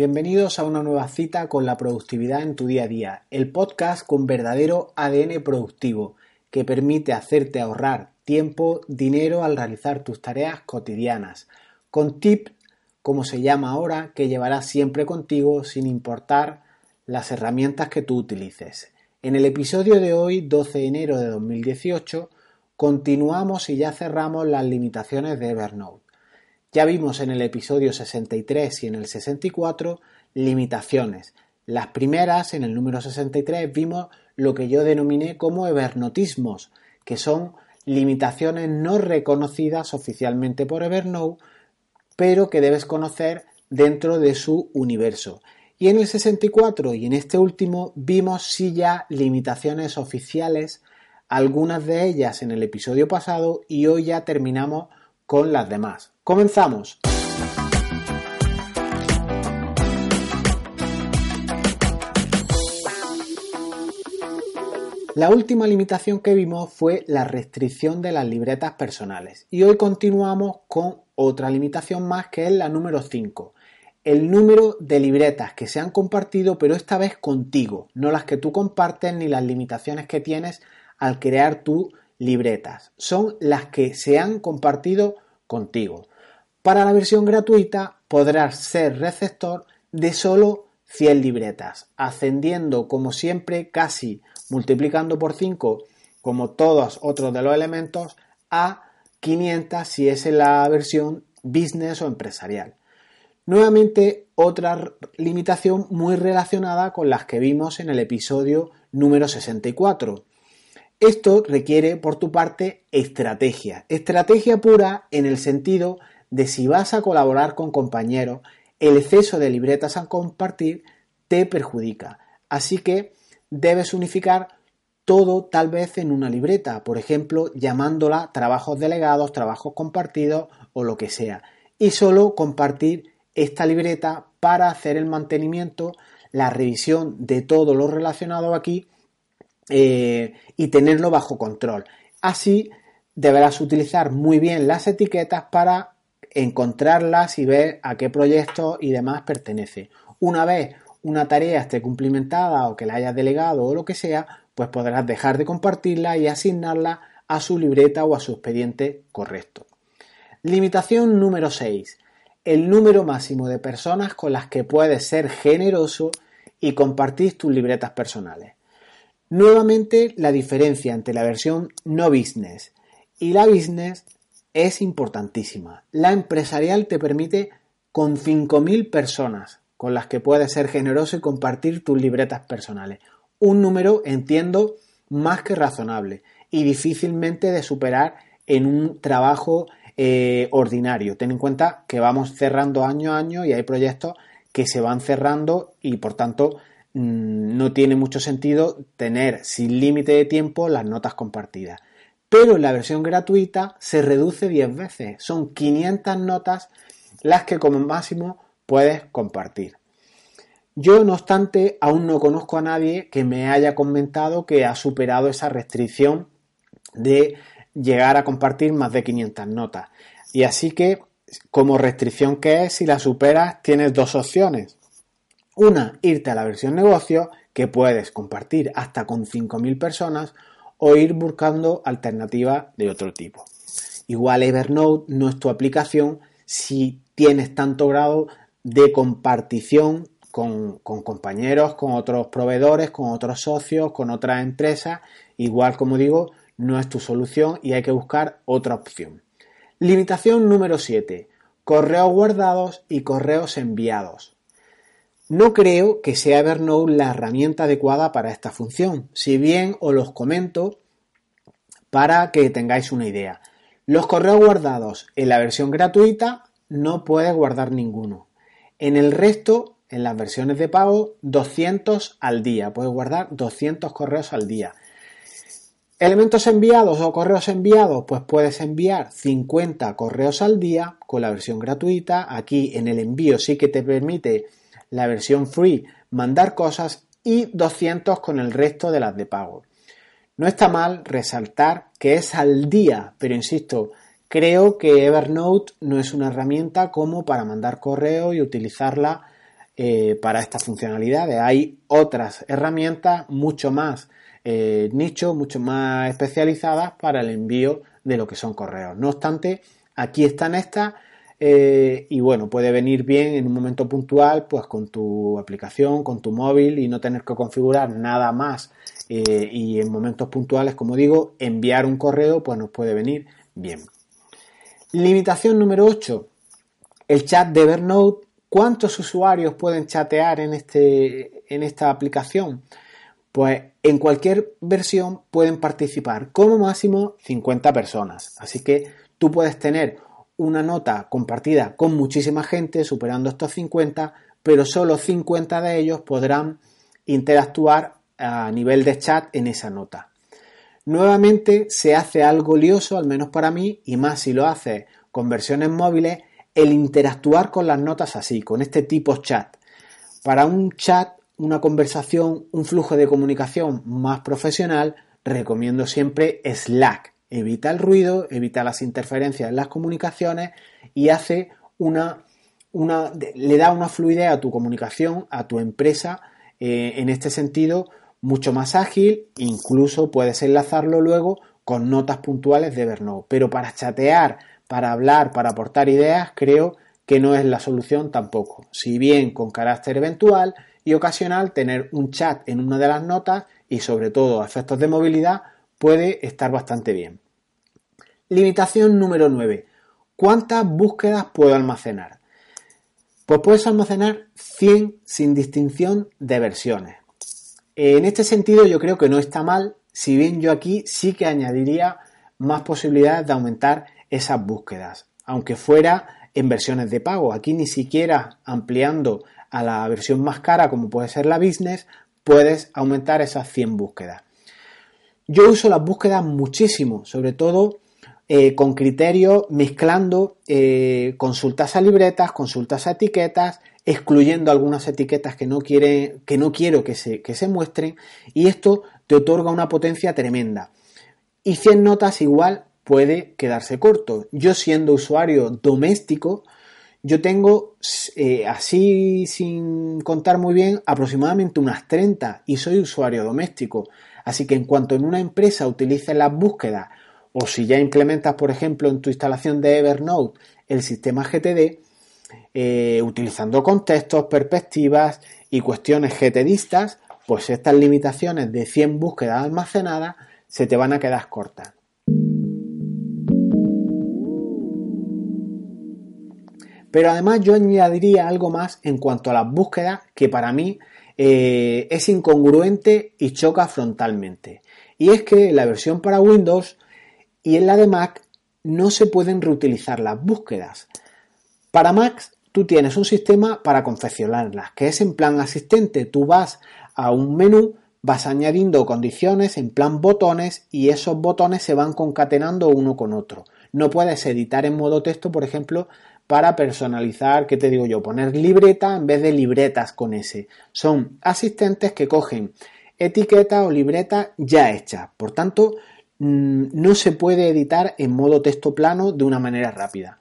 Bienvenidos a una nueva cita con la productividad en tu día a día, el podcast con verdadero ADN productivo que permite hacerte ahorrar tiempo, dinero al realizar tus tareas cotidianas, con tips, como se llama ahora, que llevarás siempre contigo sin importar las herramientas que tú utilices. En el episodio de hoy, 12 de enero de 2018, continuamos y ya cerramos las limitaciones de Evernote. Ya vimos en el episodio 63 y en el 64 limitaciones. Las primeras, en el número 63, vimos lo que yo denominé como evernotismos, que son limitaciones no reconocidas oficialmente por Evernote, pero que debes conocer dentro de su universo. Y en el 64 y en este último vimos sí ya limitaciones oficiales, algunas de ellas en el episodio pasado y hoy ya terminamos con las demás. Comenzamos. La última limitación que vimos fue la restricción de las libretas personales y hoy continuamos con otra limitación más que es la número 5 el número de libretas que se han compartido, pero esta vez contigo, no las que tú compartes ni las limitaciones que tienes al crear tus libretas. Son las que se han compartido contigo. Para la versión gratuita podrás ser receptor de solo 100 libretas, ascendiendo como siempre casi multiplicando por 5 como todos otros de los elementos a 500 si es en la versión business o empresarial. Nuevamente, otra limitación muy relacionada con las que vimos en el episodio número 64. Esto requiere, por tu parte, estrategia. Estrategia pura en el sentido de si vas a colaborar con compañeros, el exceso de libretas a compartir te perjudica. Así que debes unificar todo tal vez en una libreta, por ejemplo, llamándola trabajos delegados, trabajos compartidos o lo que sea. Y solo compartir esta libreta para hacer el mantenimiento, la revisión de todo lo relacionado aquí eh, y tenerlo bajo control. Así deberás utilizar muy bien las etiquetas para encontrarlas y ver a qué proyecto y demás pertenece. Una vez una tarea esté cumplimentada o que la hayas delegado o lo que sea, pues podrás dejar de compartirla y asignarla a su libreta o a su expediente correcto. Limitación número 6 el número máximo de personas con las que puedes ser generoso y compartir tus libretas personales. Nuevamente, la diferencia entre la versión no business y la business es importantísima. La empresarial te permite con 5.000 personas con las que puedes ser generoso y compartir tus libretas personales. Un número, entiendo, más que razonable y difícilmente de superar en un trabajo eh, ordinario. Ten en cuenta que vamos cerrando año a año y hay proyectos que se van cerrando y por tanto mm, no tiene mucho sentido tener sin límite de tiempo las notas compartidas. Pero la versión gratuita se reduce 10 veces. Son 500 notas las que como máximo puedes compartir. Yo, no obstante, aún no conozco a nadie que me haya comentado que ha superado esa restricción de llegar a compartir más de 500 notas. Y así que, como restricción que es, si la superas, tienes dos opciones. Una, irte a la versión negocio, que puedes compartir hasta con 5.000 personas, o ir buscando alternativas de otro tipo. Igual Evernote no es tu aplicación si tienes tanto grado de compartición con, con, compañeros, con otros proveedores, con otros socios, con otras empresas. Igual, como digo, no es tu solución y hay que buscar otra opción. Limitación número 7. Correos guardados y correos enviados. No creo que sea Evernote la herramienta adecuada para esta función, si bien os los comento para que tengáis una idea. Los correos guardados en la versión gratuita no puedes guardar ninguno. En el resto, en las versiones de pago, 200 al día. Puedes guardar 200 correos al día. Elementos enviados o correos enviados, pues puedes enviar 50 correos al día con la versión gratuita. Aquí en el envío sí que te permite la versión free mandar cosas y 200 con el resto de las de pago. No está mal resaltar que es al día, pero insisto, creo que Evernote no es una herramienta como para mandar correo y utilizarla eh, para estas funcionalidades. Hay otras herramientas mucho más eh, nicho, mucho más especializadas para el envío de lo que son correos. No obstante, aquí están estas eh, y bueno, puede venir bien en un momento puntual, pues con tu aplicación, con tu móvil y no tener que configurar nada más. Eh, y en momentos puntuales, como digo, enviar un correo, pues nos puede venir bien. Limitación número 8. El chat de Evernote. ¿Cuántos usuarios pueden chatear en, este, en esta aplicación? Pues en cualquier versión pueden participar como máximo 50 personas. Así que tú puedes tener una nota compartida con muchísima gente, superando estos 50, pero solo 50 de ellos podrán interactuar a nivel de chat en esa nota. Nuevamente se hace algo lioso, al menos para mí, y más si lo hace con versiones móviles, el interactuar con las notas así, con este tipo chat. Para un chat una conversación, un flujo de comunicación más profesional, recomiendo siempre Slack. Evita el ruido, evita las interferencias en las comunicaciones y hace una, una le da una fluidez a tu comunicación, a tu empresa, eh, en este sentido, mucho más ágil, incluso puedes enlazarlo luego con notas puntuales de Evernote. Pero para chatear, para hablar, para aportar ideas, creo que no es la solución tampoco. Si bien con carácter eventual, y ocasional tener un chat en una de las notas y sobre todo efectos de movilidad puede estar bastante bien. Limitación número 9. ¿Cuántas búsquedas puedo almacenar? Pues puedes almacenar 100 sin distinción de versiones. En este sentido yo creo que no está mal, si bien yo aquí sí que añadiría más posibilidades de aumentar esas búsquedas, aunque fuera en versiones de pago. Aquí ni siquiera ampliando a la versión más cara, como puede ser la Business, puedes aumentar esas 100 búsquedas. Yo uso las búsquedas muchísimo, sobre todo eh, con criterio, mezclando eh, consultas a libretas, consultas a etiquetas, excluyendo algunas etiquetas que no, quiere, que no quiero que se, que se muestren, y esto te otorga una potencia tremenda. Y 100 notas igual puede quedarse corto. Yo siendo usuario doméstico, yo tengo, eh, así sin contar muy bien, aproximadamente unas 30 y soy usuario doméstico. Así que en cuanto en una empresa utilices las búsquedas o si ya implementas, por ejemplo, en tu instalación de Evernote el sistema GTD, eh, utilizando contextos, perspectivas y cuestiones GTDistas, pues estas limitaciones de 100 búsquedas almacenadas se te van a quedar cortas. Pero además yo añadiría algo más en cuanto a las búsquedas que para mí eh, es incongruente y choca frontalmente. Y es que la versión para Windows y en la de Mac no se pueden reutilizar las búsquedas. Para Mac tú tienes un sistema para confeccionarlas, que es en plan asistente. Tú vas a un menú, vas añadiendo condiciones en plan botones y esos botones se van concatenando uno con otro. No puedes editar en modo texto, por ejemplo, para personalizar, ¿qué te digo yo? Poner libreta en vez de libretas con S. Son asistentes que cogen etiqueta o libreta ya hecha. Por tanto, mm, no se puede editar en modo texto plano de una manera rápida.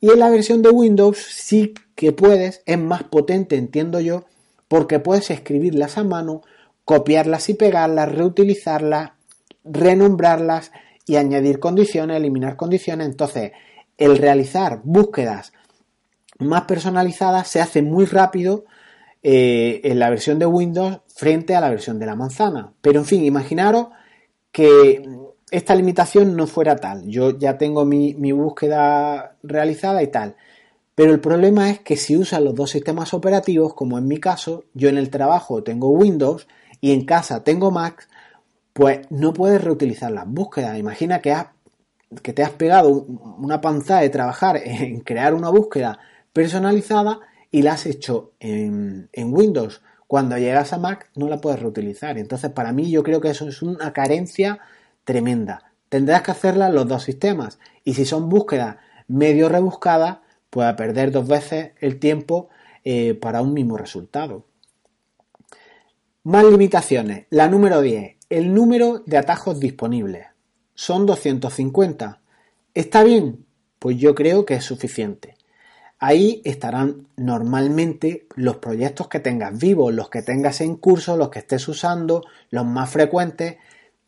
Y en la versión de Windows sí que puedes, es más potente, entiendo yo, porque puedes escribirlas a mano, copiarlas y pegarlas, reutilizarlas, renombrarlas y añadir condiciones, eliminar condiciones. Entonces, el realizar búsquedas más personalizadas se hace muy rápido eh, en la versión de Windows frente a la versión de la manzana. Pero en fin, imaginaros que esta limitación no fuera tal. Yo ya tengo mi, búsqueda realizada y tal. Pero el problema es que si usas los dos sistemas operativos, como en mi caso, yo en el trabajo tengo Windows y en casa tengo Mac, pues no puedes reutilizar las búsquedas. Imagina que has que te has pegado una panza de trabajar en crear una búsqueda personalizada y la has hecho en, Windows. Cuando llegas a Mac no la puedes reutilizar. Entonces, para mí yo creo que eso es una carencia tremenda. Tendrás que hacerla en los dos sistemas. Y si son búsquedas medio rebuscadas, pues a perder dos veces el tiempo eh, para un mismo resultado. Más limitaciones. La número 10. El número de atajos disponibles son 250. ¿Está bien? Pues yo creo que es suficiente. Ahí estarán normalmente los proyectos que tengas vivos, los que tengas en curso, los que estés usando, los más frecuentes.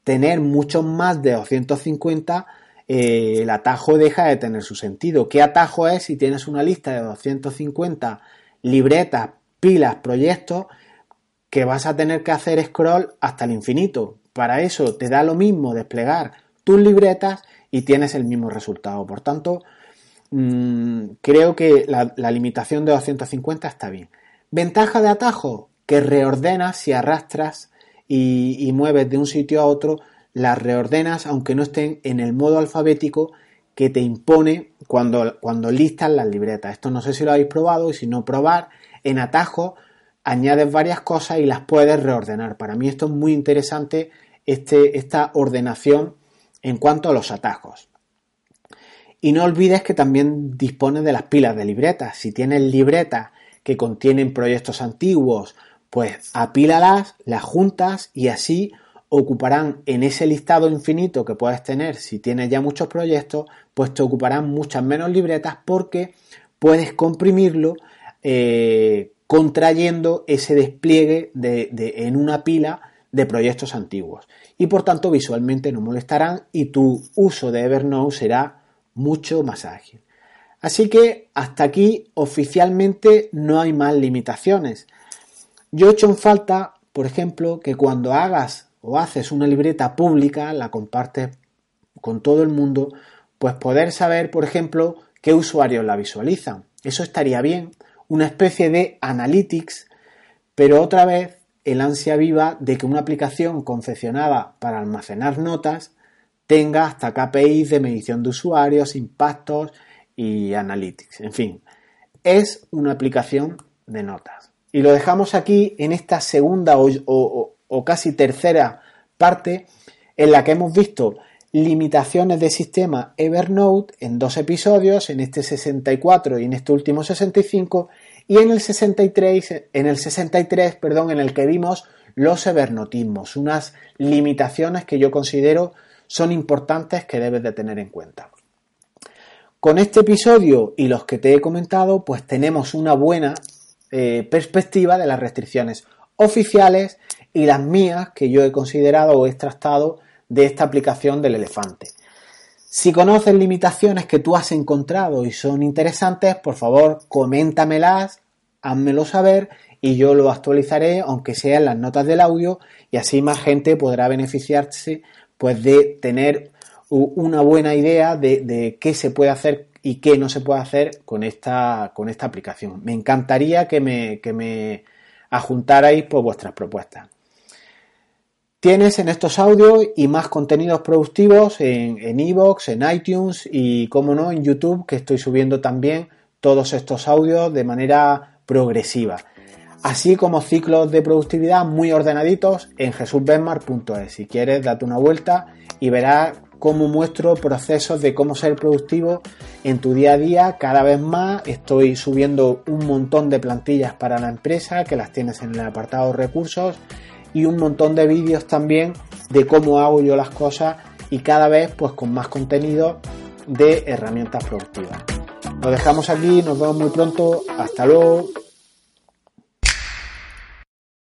Tener muchos más de 250, eh, el atajo deja de tener su sentido. ¿Qué atajo es si tienes una lista de 250 libretas, pilas, proyectos que vas a tener que hacer scroll hasta el infinito? Para eso te da lo mismo desplegar tus libretas y tienes el mismo resultado. Por tanto, Mm, creo que la, limitación de 250 está bien. Ventaja de atajo, que reordenas si arrastras y, mueves de un sitio a otro, las reordenas aunque no estén en el modo alfabético que te impone cuando, cuando listas las libretas. Esto no sé si lo habéis probado y si no probar, en atajo añades varias cosas y las puedes reordenar. Para mí esto es muy interesante, este, esta ordenación en cuanto a los atajos. Y no olvides que también dispones de las pilas de libretas. Si tienes libretas que contienen proyectos antiguos, pues apílalas, las juntas y así ocuparán en ese listado infinito que puedes tener si tienes ya muchos proyectos, pues te ocuparán muchas menos libretas porque puedes comprimirlo eh, contrayendo ese despliegue de, en una pila de proyectos antiguos. Y por tanto visualmente no molestarán y tu uso de Evernote será mucho más ágil. Así que hasta aquí oficialmente no hay más limitaciones. Yo he hecho en falta, por ejemplo, que cuando hagas o haces una libreta pública, la compartes con todo el mundo, pues poder saber, por ejemplo, qué usuarios la visualizan. Eso estaría bien, una especie de analytics, pero otra vez el ansia viva de que una aplicación confeccionada para almacenar notas tenga hasta KPIs de medición de usuarios, impactos y analytics. En fin, es una aplicación de notas. Y lo dejamos aquí en esta segunda o, casi tercera parte en la que hemos visto limitaciones del sistema Evernote en dos episodios, en este 64 y en este último 65, y en el 63, en el 63, perdón, en el que vimos los evernotismos, unas limitaciones que yo considero son importantes que debes de tener en cuenta. Con este episodio y los que te he comentado, pues tenemos una buena eh, perspectiva de las restricciones oficiales y las mías que yo he considerado o he extractado de esta aplicación del elefante. Si conoces limitaciones que tú has encontrado y son interesantes, por favor, coméntamelas, házmelo saber y yo lo actualizaré, aunque sea en las notas del audio, y así más gente podrá beneficiarse pues de tener una buena idea de, qué se puede hacer y qué no se puede hacer con esta, con esta aplicación. Me encantaría que me, que me ajuntarais por vuestras propuestas. Tienes en estos audios y más contenidos productivos en Evox, en, en iTunes y, como no, en YouTube, que estoy subiendo también todos estos audios de manera progresiva así como ciclos de productividad muy ordenaditos en jesusbenmar.es. Si quieres, date una vuelta y verás cómo muestro procesos de cómo ser productivo en tu día a día. Cada vez más estoy subiendo un montón de plantillas para la empresa que las tienes en el apartado recursos y un montón de vídeos también de cómo hago yo las cosas y cada vez pues con más contenido de herramientas productivas. Lo dejamos aquí, nos vemos muy pronto, hasta luego.